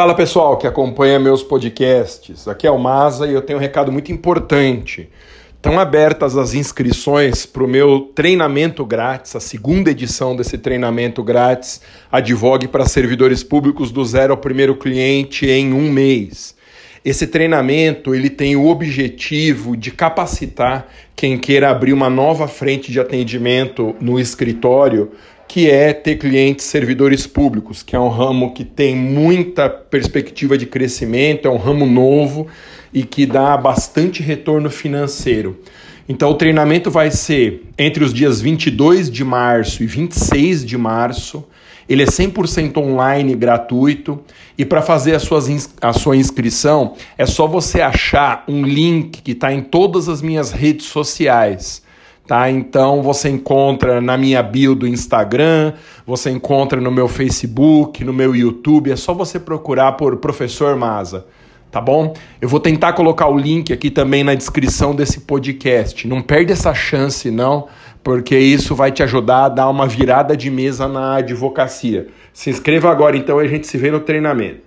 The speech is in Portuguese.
Fala pessoal que acompanha meus podcasts. Aqui é o Maza e eu tenho um recado muito importante. Estão abertas as inscrições para o meu treinamento grátis, a segunda edição desse treinamento grátis, Advogue para servidores públicos do zero ao primeiro cliente em um mês. Esse treinamento ele tem o objetivo de capacitar quem queira abrir uma nova frente de atendimento no escritório que é ter clientes servidores públicos, que é um ramo que tem muita perspectiva de crescimento, é um ramo novo e que dá bastante retorno financeiro. Então, o treinamento vai ser entre os dias 22 de março e 26 de março. Ele é 100% online, gratuito. E para fazer a, sua inscrição, é só você achar um link que está em todas as minhas redes sociais tá? Então você encontra na minha bio do Instagram, você encontra no meu Facebook, no meu YouTube, é só você procurar por Professor Maza, tá bom? Eu vou tentar colocar o link aqui também na descrição desse podcast. Não perde essa chance não, porque isso vai te ajudar a dar uma virada de mesa na advocacia. Se inscreva agora então e a gente se vê no treinamento.